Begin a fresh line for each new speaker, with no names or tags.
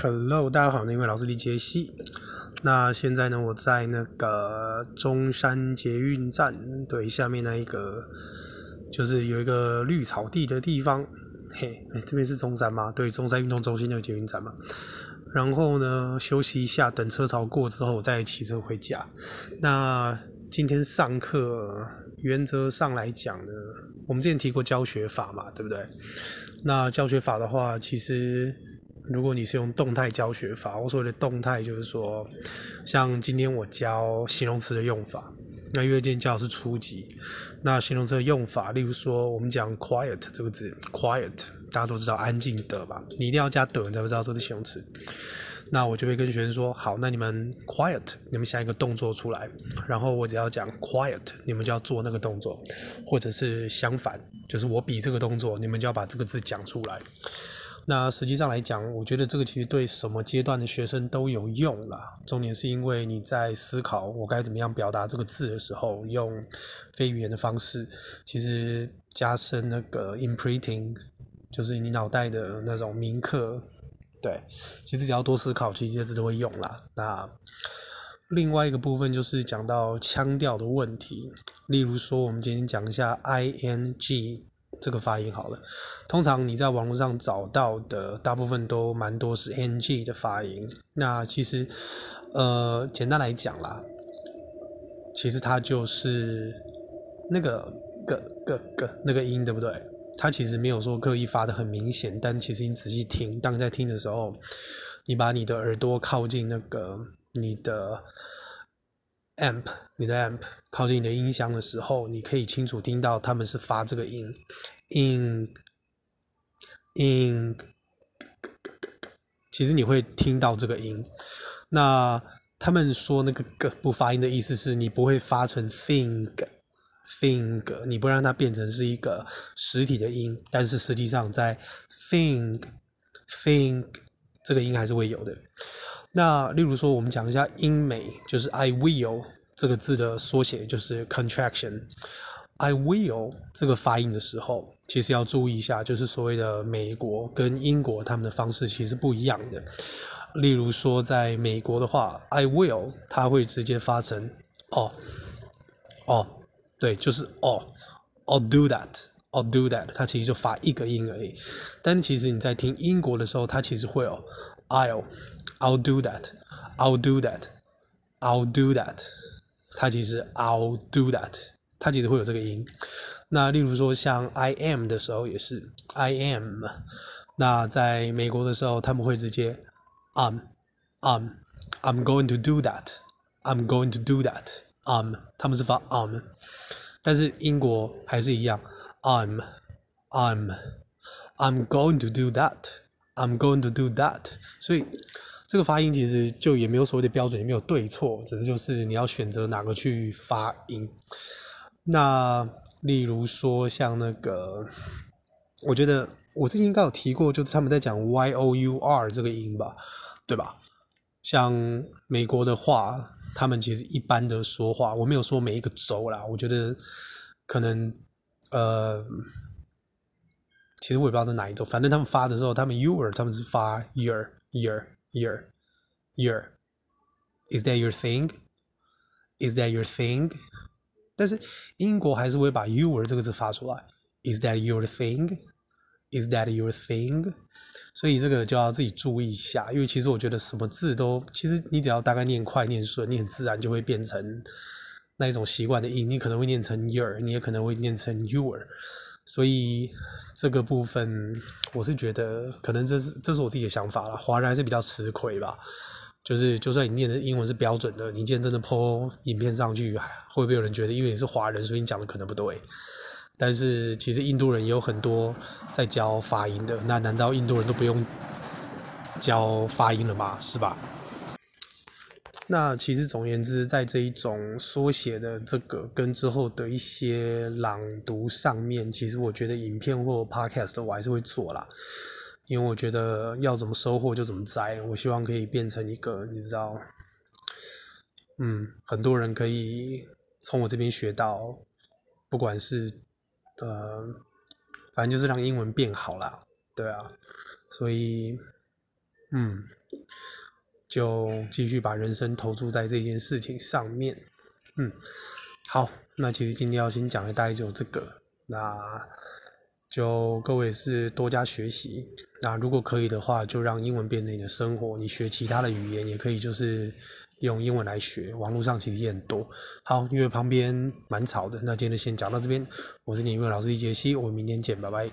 Hello，大家好，那位老师李杰西。那现在呢，我在那个中山捷运站，对，下面那一个就是有一个绿草地的地方。嘿，哎，这边是中山吗？对，中山运动中心那个捷运站嘛。然后呢，休息一下，等车潮过之后，我再骑车回家。那今天上课，原则上来讲呢，我们之前提过教学法嘛，对不对？那教学法的话，其实。如果你是用动态教学法，我所谓的动态就是说，像今天我教形容词的用法，那因为今天教是初级，那形容词的用法，例如说我们讲 quiet 这个字，quiet 大家都知道安静的吧？你一定要加的，你才会知道这是形容词。那我就会跟学生说，好，那你们 quiet，你们想一个动作出来，然后我只要讲 quiet，你们就要做那个动作，或者是相反，就是我比这个动作，你们就要把这个字讲出来。那实际上来讲，我觉得这个其实对什么阶段的学生都有用啦。重点是因为你在思考我该怎么样表达这个字的时候，用非语言的方式，其实加深那个 imprinting，就是你脑袋的那种铭刻。对，其实只要多思考，其实这些字都会用啦。那另外一个部分就是讲到腔调的问题，例如说，我们今天讲一下 ing。这个发音好了，通常你在网络上找到的大部分都蛮多是 ng 的发音。那其实，呃，简单来讲啦，其实它就是那个个个个那个音，对不对？它其实没有说刻意发得很明显，但其实你仔细听，当你在听的时候，你把你的耳朵靠近那个你的。amp，你的 amp 靠近你的音箱的时候，你可以清楚听到他们是发这个音，in in，其实你会听到这个音。那他们说那个“个”不发音的意思是你不会发成 think think，你不让它变成是一个实体的音，但是实际上在 think think 这个音还是会有的。那例如说，我们讲一下英美，就是 I will 这个字的缩写，就是 contraction。I will 这个发音的时候，其实要注意一下，就是所谓的美国跟英国他们的方式其实不一样的。例如说，在美国的话，I will 它会直接发成哦哦，对，就是哦，I'll do that，I'll do that，它其实就发一个音而已。但其实你在听英国的时候，它其实会有 I'll。I'll do that. I'll do that. I'll do that. 它其实 I'll do that，它其实会有这个音。那例如说像 I am 的时候也是 I am。那在美国的时候他们会直接 I'm I'm I'm going to do that. I'm going to do that. I'm 他们是发 I'm，但是英国还是一样 I'm I'm I'm going to do that. I'm going to do that. 所以。 这个发音其实就也没有所谓的标准，也没有对错，只是就是你要选择哪个去发音。那例如说像那个，我觉得我之前应该有提过，就是他们在讲 y o u r 这个音吧，对吧？像美国的话，他们其实一般的说话，我没有说每一个州啦，我觉得可能呃，其实我也不知道是哪一种，反正他们发的时候，他们 “your” 他们是发 year year。Year, year, is that your thing? Is that your thing? 但是英国还是会把 your 这个字发出来。Is that your thing? Is that your thing? 所以这个就要自己注意一下，因为其实我觉得什么字都，其实你只要大概念快念顺，你很自然就会变成那一种习惯的音。你可能会念成 your，你也可能会念成 your。所以这个部分，我是觉得可能这是这是我自己的想法啦。华人还是比较吃亏吧，就是就算你念的英文是标准的，你今天真的 po 影片上去，会不会有人觉得因为你是华人，所以你讲的可能不对？但是其实印度人也有很多在教发音的，那难道印度人都不用教发音了吗？是吧？那其实总言之，在这一种缩写的这个跟之后的一些朗读上面，其实我觉得影片或 podcast 我还是会做啦，因为我觉得要怎么收获就怎么摘，我希望可以变成一个你知道，嗯，很多人可以从我这边学到，不管是呃，反正就是让英文变好啦，对啊，所以。嗯，就继续把人生投注在这件事情上面。嗯，好，那其实今天要先讲的大概就这个，那就各位是多加学习。那如果可以的话，就让英文变成你的生活。你学其他的语言也可以，就是用英文来学。网络上其实也很多。好，因为旁边蛮吵的，那今天就先讲到这边。我是你英文老师李杰西，我们明天见，拜拜。